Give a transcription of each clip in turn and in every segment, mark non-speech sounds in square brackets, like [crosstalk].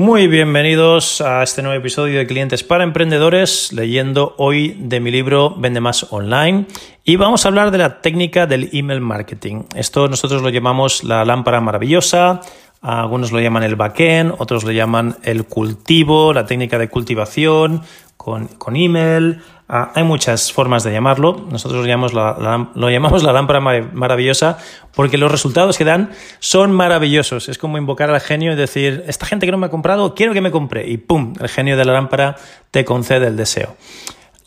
Muy bienvenidos a este nuevo episodio de Clientes para Emprendedores, leyendo hoy de mi libro Vende Más Online. Y vamos a hablar de la técnica del email marketing. Esto nosotros lo llamamos la lámpara maravillosa, algunos lo llaman el backend, otros lo llaman el cultivo, la técnica de cultivación con, con email, Ah, hay muchas formas de llamarlo. Nosotros lo llamamos la, lo llamamos la lámpara maravillosa porque los resultados que dan son maravillosos. Es como invocar al genio y decir, esta gente que no me ha comprado, quiero que me compre. Y ¡pum! El genio de la lámpara te concede el deseo.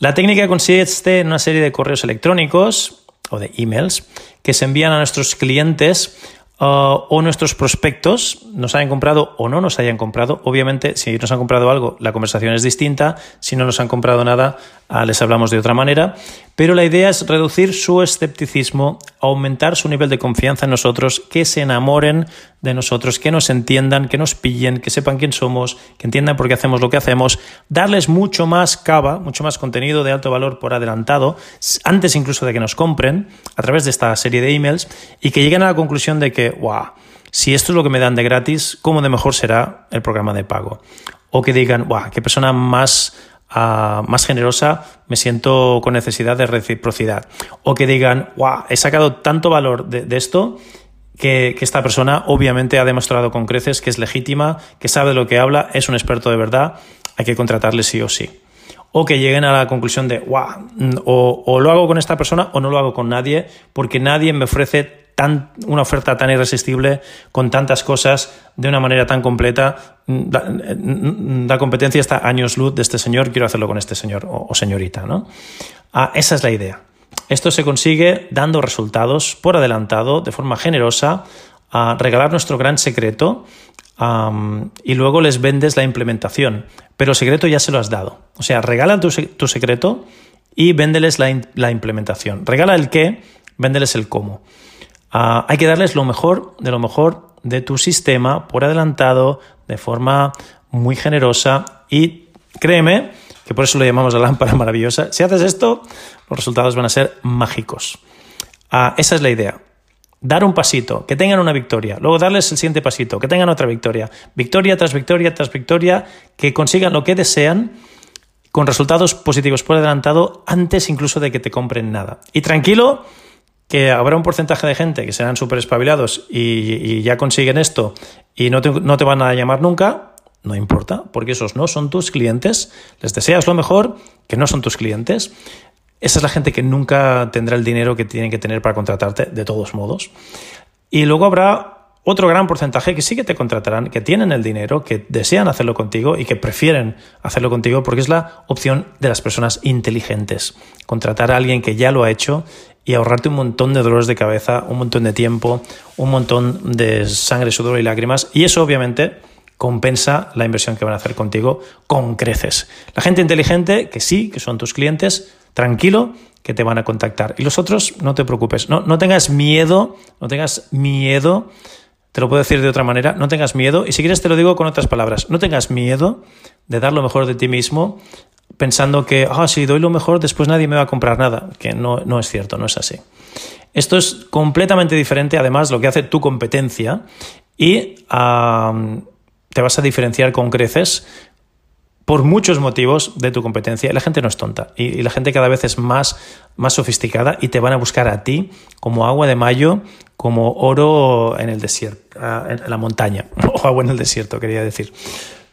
La técnica consiste en una serie de correos electrónicos o de emails que se envían a nuestros clientes Uh, o nuestros prospectos nos hayan comprado o no nos hayan comprado. Obviamente, si nos han comprado algo, la conversación es distinta. Si no nos han comprado nada, uh, les hablamos de otra manera. Pero la idea es reducir su escepticismo, aumentar su nivel de confianza en nosotros, que se enamoren de nosotros, que nos entiendan, que nos pillen, que sepan quién somos, que entiendan por qué hacemos lo que hacemos, darles mucho más cava, mucho más contenido de alto valor por adelantado, antes incluso de que nos compren, a través de esta serie de emails, y que lleguen a la conclusión de que, wow, si esto es lo que me dan de gratis, ¿cómo de mejor será el programa de pago? O que digan, wow, qué persona más más generosa, me siento con necesidad de reciprocidad. O que digan, wow, he sacado tanto valor de esto que, esta persona obviamente ha demostrado con creces que es legítima, que sabe lo que habla, es un experto de verdad, hay que contratarle sí o sí. O que lleguen a la conclusión de, wow, o, o lo hago con esta persona o no lo hago con nadie, porque nadie me ofrece Una oferta tan irresistible con tantas cosas de una manera tan completa. La, competencia está años luz de este señor, quiero hacerlo con este señor o, señorita. ¿no? Ah, esa es la idea. Esto se consigue dando resultados por adelantado, de forma generosa, a regalar nuestro gran secreto y luego les vendes la implementación. Pero el secreto ya se lo has dado. O sea, regala tu, secreto y véndeles la, implementación. Regala el qué, véndeles el cómo. Ah, hay que darles lo mejor de lo mejor de tu sistema por adelantado, de forma muy generosa y créeme que por eso lo llamamos la lámpara [laughs] maravillosa. Si haces esto, los resultados van a ser mágicos. Ah, esa es la idea. Dar un pasito, que tengan una victoria, luego darles el siguiente pasito, que tengan otra victoria, victoria tras victoria tras victoria, que consigan lo que desean con resultados positivos por adelantado antes incluso de que te compren nada. Y tranquilo, que habrá un porcentaje de gente que serán súper espabilados y, ya consiguen esto y no no te van a llamar nunca, no importa, porque esos no son tus clientes, les deseas lo mejor, que no son tus clientes. Esa es la gente que nunca tendrá el dinero que tienen que tener para contratarte, de todos modos. Y luego habrá otro gran porcentaje que sí que te contratarán, que tienen el dinero, que desean hacerlo contigo y que prefieren hacerlo contigo porque es la opción de las personas inteligentes. Contratar a alguien que ya lo ha hecho y ahorrarte un montón de dolores de cabeza, un montón de tiempo, un montón de sangre, sudor y lágrimas. Y eso obviamente compensa la inversión que van a hacer contigo con creces. La gente inteligente, que sí, que son tus clientes, tranquilo, que te van a contactar. Y los otros, no te preocupes, no, no tengas miedo, no tengas miedo, te lo puedo decir de otra manera, no tengas miedo, y si quieres te lo digo con otras palabras, no tengas miedo de dar lo mejor de ti mismo pensando que, ah, si doy lo mejor, después nadie me va a comprar nada, que no, no es cierto, no es así. Esto es completamente diferente, además, lo que hace tu competencia y te vas a diferenciar con creces por muchos motivos de tu competencia. La gente no es tonta y, la gente cada vez es más, más sofisticada y te van a buscar a ti como agua de mayo, como oro en el desierto, ah, en la montaña, [laughs] o agua en el desierto, quería decir.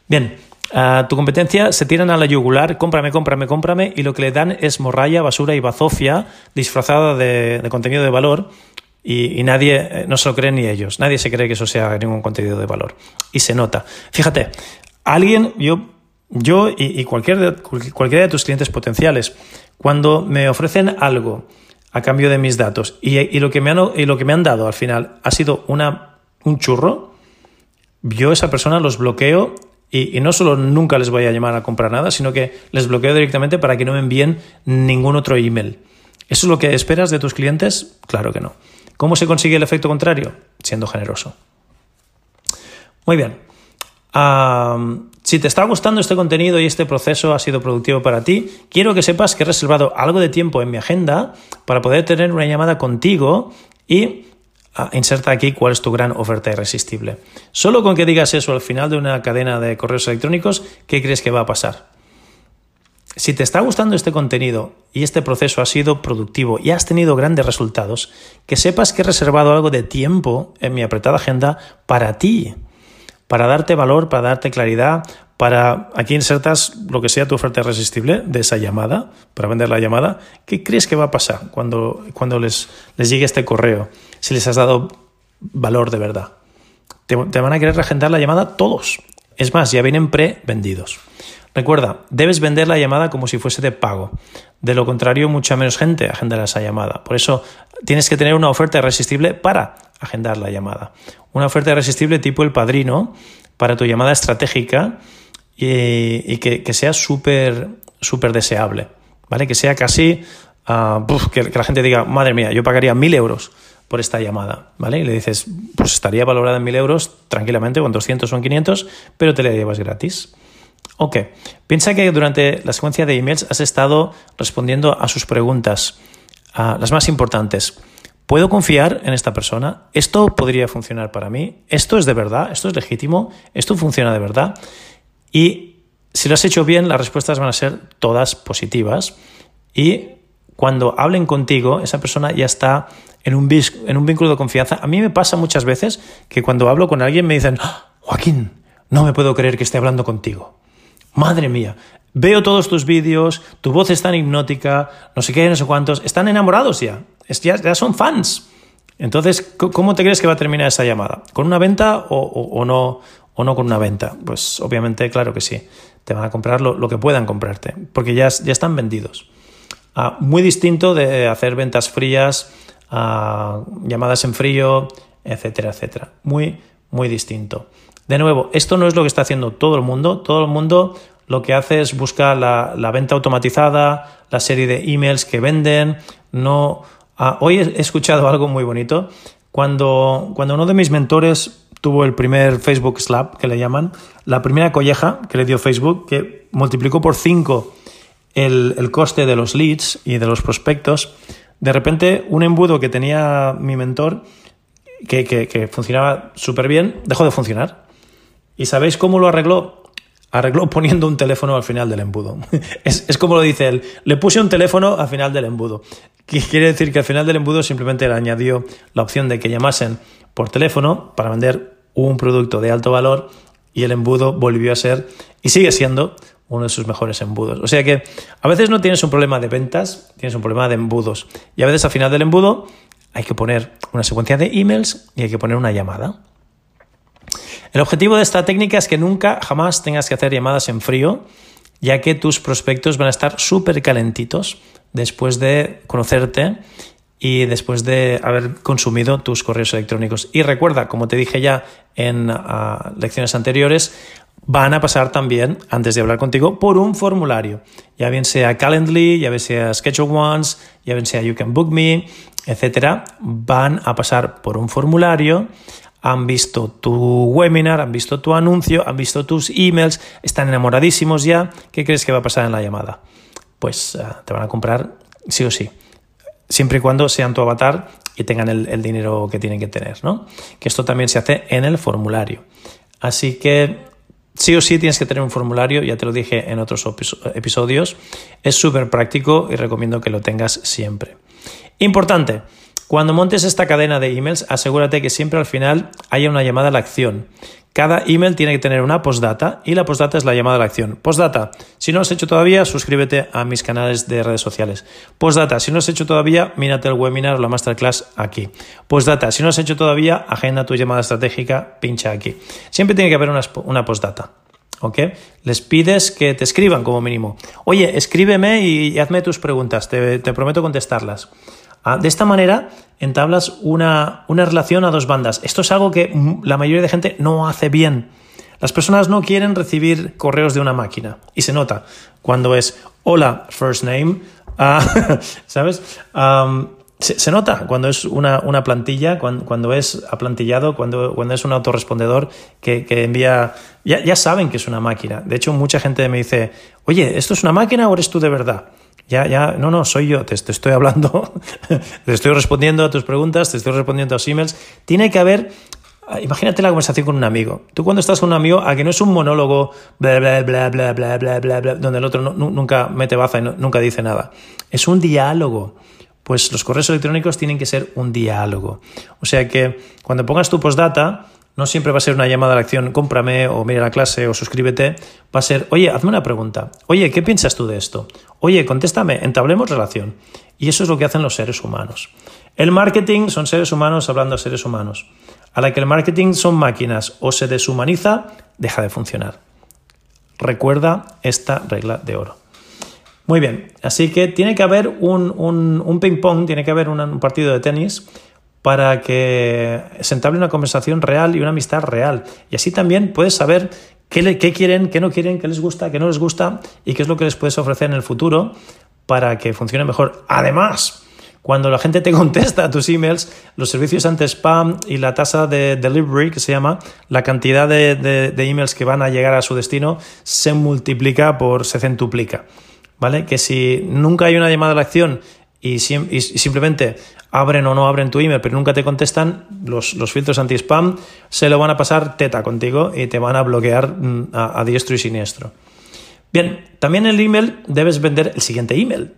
Bien, a tu competencia se tiran a la yugular, cómprame, cómprame, cómprame, y lo que le dan es morralla, basura y bazofia disfrazada de contenido de valor y, nadie, eh, no se lo creen ni ellos, nadie se cree que eso sea ningún contenido de valor. Y se nota. Fíjate, alguien, yo, yo y, cualquier de, cualquiera de tus clientes potenciales, cuando me ofrecen algo a cambio de mis datos y, lo, que me han, y lo que me han dado al final ha sido una, un churro, yo esa persona los bloqueo y, no solo nunca les voy a llamar a comprar nada, sino que les bloqueo directamente para que no me envíen ningún otro email. ¿Eso es lo que esperas de tus clientes? Claro que no. ¿Cómo se consigue el efecto contrario? Siendo generoso. Muy bien. si te está gustando este contenido y este proceso ha sido productivo para ti, quiero que sepas que he reservado algo de tiempo en mi agenda para poder tener una llamada contigo y inserta aquí cuál es tu gran oferta irresistible. Solo con que digas eso al final de una cadena de correos electrónicos, ¿qué crees que va a pasar? Si te está gustando este contenido y este proceso ha sido productivo y has tenido grandes resultados, que sepas que he reservado algo de tiempo en mi apretada agenda para ti, para darte valor, para darte claridad, para aquí insertas lo que sea tu oferta irresistible de esa llamada, para vender la llamada. ¿Qué crees que va a pasar cuando, cuando les, les llegue este correo? Si les has dado valor de verdad. Te, van a querer reagendar la llamada todos. Es más, ya vienen pre-vendidos. Recuerda, debes vender la llamada como si fuese de pago. De lo contrario, mucha menos gente agendará esa llamada. Por eso tienes que tener una oferta irresistible para agendar la llamada. Una oferta irresistible tipo el padrino para tu llamada estratégica y, que, sea súper súper deseable. ¿Vale? Que sea casi uh, que, la gente diga, madre mía, yo pagaría mil euros por esta llamada, ¿vale? Y le dices, pues estaría valorada en mil euros tranquilamente, con 200 o en 500, pero te la llevas gratis. Ok, piensa que durante la secuencia de emails has estado respondiendo a sus preguntas, a las más importantes. ¿Puedo confiar en esta persona? ¿Esto podría funcionar para mí? ¿Esto es de verdad? ¿Esto es legítimo? ¿Esto funciona de verdad? Y si lo has hecho bien, las respuestas van a ser todas positivas. Y cuando hablen contigo, esa persona ya está en un, vínculo de confianza. A mí me pasa muchas veces que cuando hablo con alguien me dicen, ¡Ah, Joaquín, no me puedo creer que esté hablando contigo. Madre mía, veo todos tus vídeos, tu voz es tan hipnótica, no sé qué, no sé cuántos, están enamorados ya, ya, son fans. Entonces, ¿cómo te crees que va a terminar esa llamada? ¿Con una venta o, no, o no con una venta? Pues obviamente, claro que sí. Te van a comprar lo, que puedan comprarte, porque ya, ya están vendidos. Ah, muy distinto de hacer ventas frías, ah, llamadas en frío, etcétera, etcétera. Muy, muy distinto. De nuevo, esto no es lo que está haciendo todo el mundo. Todo el mundo lo que hace es buscar la, venta automatizada, la serie de emails que venden. No, ah, hoy he escuchado [laughs] algo muy bonito. Cuando, cuando uno de mis mentores tuvo el primer Facebook Slap, que le llaman, la primera colleja que le dio Facebook, que multiplicó por 5 el, el, coste de los leads y de los prospectos, de repente un embudo que tenía mi mentor, que, que, que funcionaba súper bien, dejó de funcionar. ¿Y sabéis cómo lo arregló? Arregló poniendo un teléfono al final del embudo. [laughs] Es, como lo dice él, le puse un teléfono al final del embudo. Quiere decir que al final del embudo simplemente le añadió la opción de que llamasen por teléfono para vender un producto de alto valor y el embudo volvió a ser y sigue siendo uno de sus mejores embudos. O sea que a veces no tienes un problema de ventas, tienes un problema de embudos. Y a veces al final del embudo hay que poner una secuencia de emails y hay que poner una llamada. El objetivo de esta técnica es que nunca, jamás tengas que hacer llamadas en frío, ya que tus prospectos van a estar súper calentitos después de conocerte y después de haber consumido tus correos electrónicos. Y recuerda, como te dije ya en ah, lecciones anteriores, van a pasar también, antes de hablar contigo, por un formulario. Ya bien sea Calendly, ya bien sea Schedule Ones, ya bien sea You Can Book Me, etcétera, van a pasar por un formulario han visto tu webinar, han visto tu anuncio, han visto tus emails, están enamoradísimos ya. ¿Qué crees que va a pasar en la llamada? Pues eh, te van a comprar sí o sí. Siempre y cuando sean tu avatar y tengan el, dinero que tienen que tener, ¿no? Que esto también se hace en el formulario. Así que sí o sí tienes que tener un formulario, ya te lo dije en otros episodios. Es súper práctico y recomiendo que lo tengas siempre. Importante, cuando montes esta cadena de emails, asegúrate que siempre al final haya una llamada a la acción. Cada email tiene que tener una postdata y la postdata es la llamada a la acción. Postdata, si no lo has hecho todavía, suscríbete a mis canales de redes sociales. Postdata, si no has hecho todavía, mírate el webinar o la masterclass aquí. Postdata, si no has hecho todavía, agenda tu llamada estratégica, pincha aquí. Siempre tiene que haber una, postdata. ¿Ok? Les pides que te escriban como mínimo. Oye, escríbeme y, hazme tus preguntas, te prometo contestarlas. Ah, de esta manera entablas una, una relación a dos bandas. Esto es algo que la mayoría de gente no hace bien. Las personas no quieren recibir correos de una máquina y se nota cuando es hola first name, [laughs] ah, ¿sabes? se, nota cuando es una, una plantilla, cuando, es aplantillado, cuando, cuando es un autorrespondedor que, que envía... Ya, ya, saben que es una máquina. De hecho, mucha gente me dice, oye, ¿esto es una máquina o eres tú de verdad? Ya, ya, no, no, soy yo, te, te estoy hablando, [laughs] te estoy respondiendo a tus preguntas, te estoy respondiendo a los emails. Tiene que haber Ah, imagínate la conversación con un amigo. Tú cuando estás con un amigo, a que no es un monólogo, bla, bla, bla, bla, bla, bla, bla, bla donde el otro nunca mete baza y nunca dice nada. Es un diálogo. Pues los correos electrónicos tienen que ser un diálogo. O sea que cuando pongas tu postdata, no siempre va a ser una llamada a la acción, cómprame o mira la clase o suscríbete. Va a ser, oye, hazme una pregunta. Oye, ¿qué piensas tú de esto? Oye, contéstame, entablemos relación. Y eso es lo que hacen los seres humanos. El marketing son seres humanos hablando a seres humanos. A la que el marketing son máquinas o se deshumaniza, deja de funcionar. Recuerda esta regla de oro. Muy bien, así que tiene que haber un, ping-pong, tiene que haber un, partido de tenis para que se entable una conversación real y una amistad real. Y así también puedes saber qué, quieren, qué no quieren, qué les gusta, qué no les gusta y qué es lo que les puedes ofrecer en el futuro para que funcione mejor. Además, cuando la gente te [laughs] contesta a tus emails, los servicios anti-spam y la tasa de delivery, que se llama, la cantidad de, emails que van a llegar a su destino, se multiplica por, se centuplica. ¿Vale? Que si nunca hay una llamada a la acción y, simplemente abren o no abren tu email, pero nunca te contestan, los, filtros anti-spam se lo van a pasar teta contigo y te van a bloquear mm, a, diestro y siniestro. Bien, también en el email debes vender el siguiente email.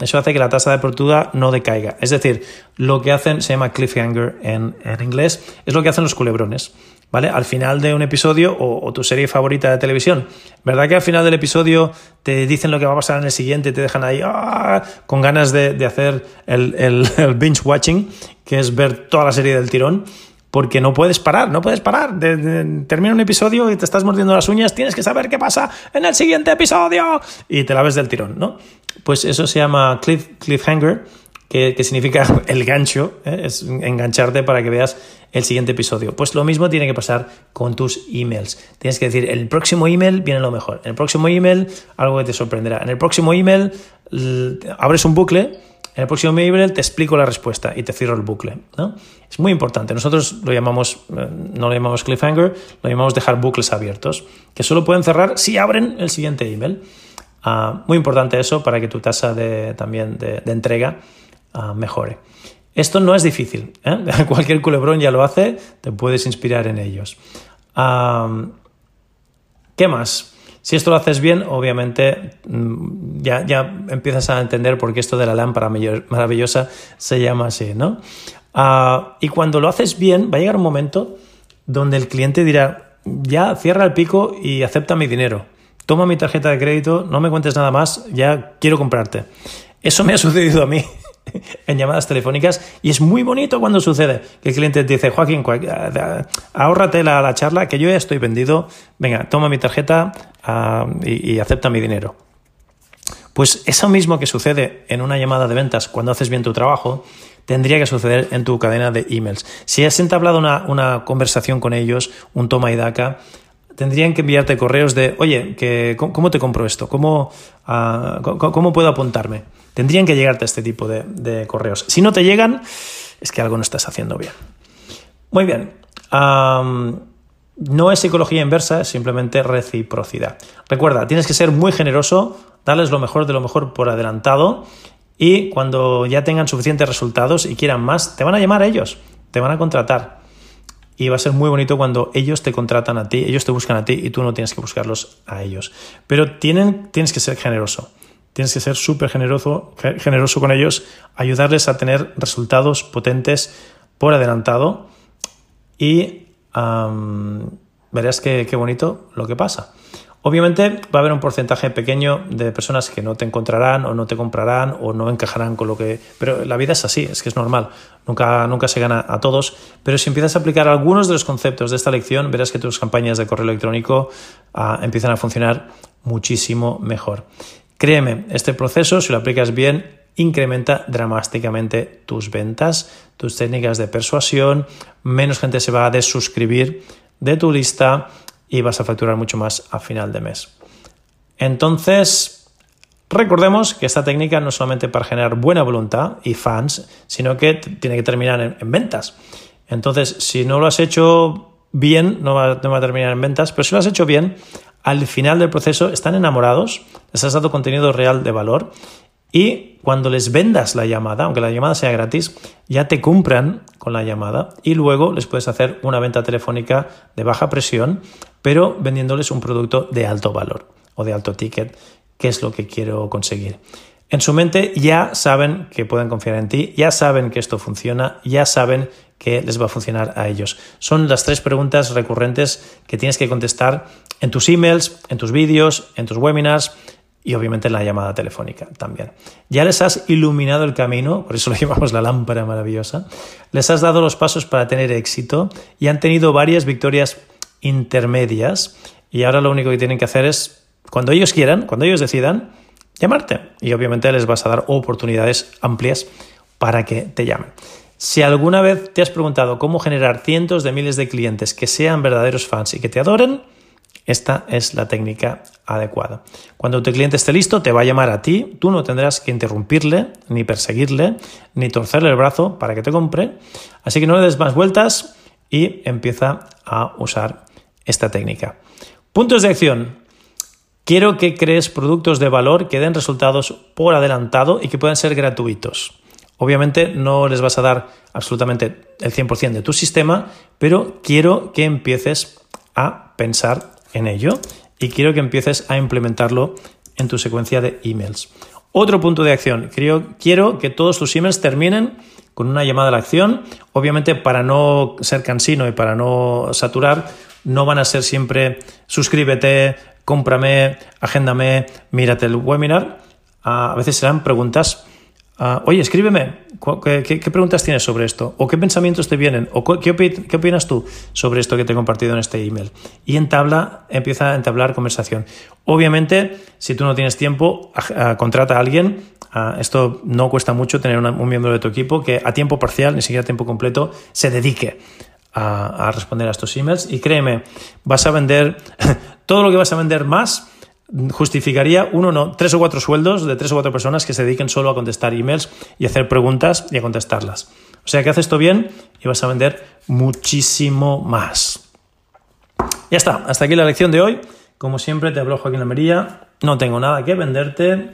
Eso hace que la tasa de apertura no decaiga. Es decir, lo que hacen, se llama cliffhanger en, inglés, es lo que hacen los culebrones. ¿Vale? Al final de un episodio o, tu serie favorita de televisión, ¿verdad que al final del episodio te dicen lo que va a pasar en el siguiente y te dejan ahí ¡ah! con ganas de, hacer el, el binge watching, que es ver toda la serie del tirón? porque no puedes parar, no puedes parar. termina un episodio y te estás mordiendo las uñas, tienes que saber qué pasa en el siguiente episodio y te la ves del tirón, ¿no? Pues eso se llama cliff, cliffhanger, que, significa [laughs] el gancho, ¿eh? es engancharte para que veas el siguiente episodio. Pues lo mismo tiene que pasar con tus emails. Tienes que decir, el próximo email viene lo mejor, en el próximo email algo que te sorprenderá, en el próximo email abres un bucle en el próximo email te explico la respuesta y te cierro el bucle. ¿no? Es muy importante. Nosotros lo llamamos, eh, no lo llamamos cliffhanger, lo llamamos dejar bucles abiertos, que solo pueden cerrar si abren el siguiente email. Ah, muy importante eso para que tu tasa de, también de, entrega ah, mejore. Esto no es difícil. ¿eh? [laughs] Cualquier culebrón ya lo hace, te puedes inspirar en ellos. ¿Qué más? Si esto lo haces bien, obviamente mm, ya, ya empiezas a entender por qué esto de la lámpara maravillosa se llama así, ¿no? Ah, y cuando lo haces bien, va a llegar un momento donde el cliente dirá, ya cierra el pico y acepta mi dinero. Toma mi tarjeta de crédito, no me cuentes nada más, ya quiero comprarte. Eso me ha [laughs] sucedido a mí. [laughs] en llamadas telefónicas y es muy bonito cuando sucede que el cliente te dice, Joaquín, ahórrate la, la charla que yo ya estoy vendido, venga, toma mi tarjeta ah, y, acepta mi dinero. Pues eso mismo que sucede en una llamada de ventas cuando haces bien tu trabajo, tendría que suceder en tu cadena de emails. Si has entablado una, una conversación con ellos, un toma y daca, tendrían que enviarte correos de, oye, que, ¿cómo te compro esto? ¿Cómo, ah, ¿Cómo puedo apuntarme? Tendrían que llegarte este tipo de, correos. Si no te llegan, es que algo no estás haciendo bien. Muy bien. no es psicología inversa, es simplemente reciprocidad. Recuerda, tienes que ser muy generoso, darles lo mejor de lo mejor por adelantado y cuando ya tengan suficientes resultados y quieran más, te van a llamar a ellos, te van a contratar. Y va a ser muy bonito cuando ellos te contratan a ti, ellos te buscan a ti y tú no tienes que buscarlos a ellos. Pero tienen, tienes que ser generoso. Tienes que ser súper generoso, generoso con ellos, ayudarles a tener resultados potentes por adelantado y verás qué, qué bonito lo que pasa. Obviamente va a haber un porcentaje pequeño de personas que no te encontrarán o no te comprarán o no encajarán con lo que... Pero la vida es así, es que es normal. Nunca, nunca se gana a todos. Pero si empiezas a aplicar algunos de los conceptos de esta lección, verás que tus campañas de correo electrónico ah, empiezan a funcionar muchísimo mejor. Créeme, este proceso, si lo aplicas bien, incrementa dramáticamente tus ventas, tus técnicas de persuasión, menos gente se va a desuscribir de tu lista y vas a facturar mucho más a final de mes. Entonces, recordemos que esta técnica no es solamente para generar buena voluntad y fans, sino que tiene que terminar en, ventas. Entonces, si no lo has hecho bien, no va, a terminar en ventas, pero si lo has hecho bien, al final del proceso están enamorados, les has dado contenido real de valor y cuando les vendas la llamada, aunque la llamada sea gratis, ya te compran con la llamada y luego les puedes hacer una venta telefónica de baja presión, pero vendiéndoles un producto de alto valor o de alto ticket, que es lo que quiero conseguir. En su mente ya saben que pueden confiar en ti, ya saben que esto funciona, ya saben que les va a funcionar a ellos. Son las tres preguntas recurrentes que tienes que contestar en tus emails, en tus vídeos, en tus webinars y obviamente en la llamada telefónica también. Ya les has iluminado el camino, por eso lo [laughs] llamamos la lámpara maravillosa, les has dado los pasos para tener éxito y han tenido varias victorias intermedias y ahora lo único que tienen que hacer es, cuando ellos quieran, cuando ellos decidan, llamarte. Y obviamente les vas a dar oportunidades amplias para que te llamen. Si alguna vez te has preguntado cómo generar cientos de miles de clientes que sean verdaderos fans y que te adoren, esta es la técnica adecuada. Cuando tu cliente esté listo, te va a llamar a ti. Tú no tendrás que interrumpirle, ni perseguirle, ni torcerle el brazo para que te compre. Así que no le des más vueltas y empieza a usar esta técnica. Puntos de acción. Quiero que crees productos de valor que den resultados por adelantado y que puedan ser gratuitos. Obviamente no les vas a dar absolutamente el 100% de tu sistema, pero quiero que empieces a pensar en ello y quiero que empieces a implementarlo en tu secuencia de emails. Otro punto de acción. quiero que todos tus emails terminen con una llamada a la acción. Obviamente, para no ser cansino y para no saturar, no van a ser siempre suscríbete, cómprame, agéndame, mírate el webinar. A veces serán preguntas. Ah, Oye, escríbeme, ¿qué, preguntas tienes sobre esto? ¿O qué pensamientos te vienen? ¿O qué, opinas tú sobre esto que te he compartido en este email? Y entabla, empieza a entablar conversación. Obviamente, si tú no tienes tiempo, contrata a alguien. esto no cuesta mucho tener un miembro de tu equipo que a tiempo parcial, ni siquiera a tiempo completo, se dedique a, responder a estos emails y créeme, vas a vender [laughs] todo lo que vas a vender más justificaría uno, no, tres o cuatro sueldos de tres o cuatro personas que se dediquen solo a contestar emails y hacer preguntas y a contestarlas. O sea que haces esto bien y vas a vender muchísimo más. Ya está, hasta aquí la lección de hoy. Como siempre, te hablo Joaquín Lamería. No tengo nada que venderte.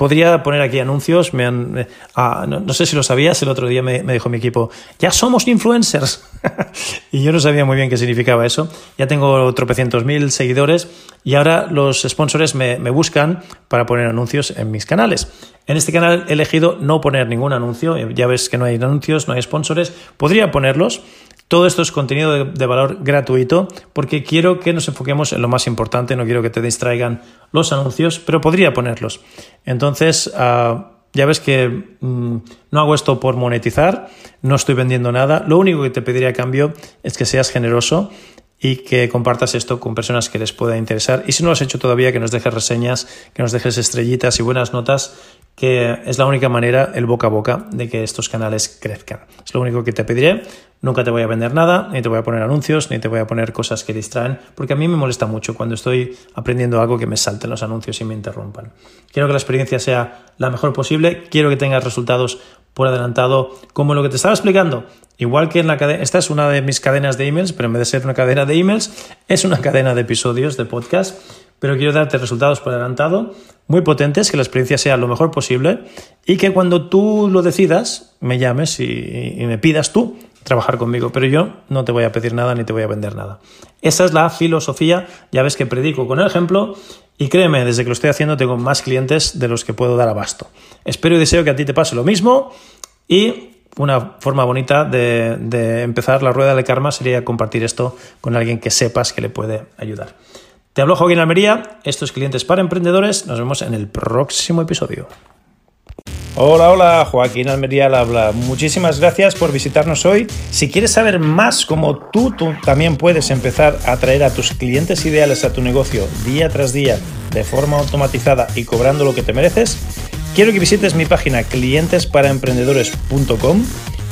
Podría poner aquí anuncios, me han, ah, no, sé si lo sabías, el otro día me, dijo mi equipo, ya somos influencers. [laughs] y yo no sabía muy bien qué significaba eso. Ya tengo tropecientos mil seguidores y ahora los sponsors me, me buscan para poner anuncios en mis canales. En este canal he elegido no poner ningún anuncio, ya ves que no hay anuncios, no hay sponsors, podría ponerlos, todo esto es contenido de, valor gratuito porque quiero que nos enfoquemos en lo más importante, no quiero que te distraigan los anuncios, pero podría ponerlos. Entonces, ah, ya ves que mm, no hago esto por monetizar, no estoy vendiendo nada, lo único que te pediría a cambio es que seas generoso y que compartas esto con personas que les pueda interesar. Y si no lo has hecho todavía, que nos dejes reseñas, que nos dejes estrellitas y buenas notas, que es la única manera, el boca a boca, de que estos canales crezcan. Es lo único que te pediré. Nunca te voy a vender nada, ni te voy a poner anuncios, ni te voy a poner cosas que distraen, porque a mí me molesta mucho cuando estoy aprendiendo algo que me salten los anuncios y me interrumpan. Quiero que la experiencia sea la mejor posible, quiero que tengas resultados por adelantado, como lo que te estaba explicando. Igual que en la cadena, esta es una de mis cadenas de emails, pero en vez de ser una cadena de emails, es una [laughs] cadena de episodios de podcast. Pero quiero darte resultados por adelantado muy potentes, que la experiencia sea lo mejor posible y que cuando tú lo decidas, me llames y me pidas tú trabajar conmigo, pero yo no te voy a pedir nada ni te voy a vender nada. Esa es la filosofía, ya ves que predico con el ejemplo y créeme, desde que lo estoy haciendo tengo más clientes de los que puedo dar abasto. Espero y deseo que a ti te pase lo mismo y una forma bonita de, de empezar la rueda de karma sería compartir esto con alguien que sepas que le puede ayudar. Te hablo Joaquín Almería, estos clientes para emprendedores, nos vemos en el próximo episodio. Hola, hola, Joaquín Almería al habla. Muchísimas gracias por visitarnos hoy. Si quieres saber más cómo tú, tú también puedes empezar a atraer a tus clientes ideales a tu negocio día tras día de forma automatizada y cobrando lo que te mereces, quiero que visites mi página clientesparaemprendedores.com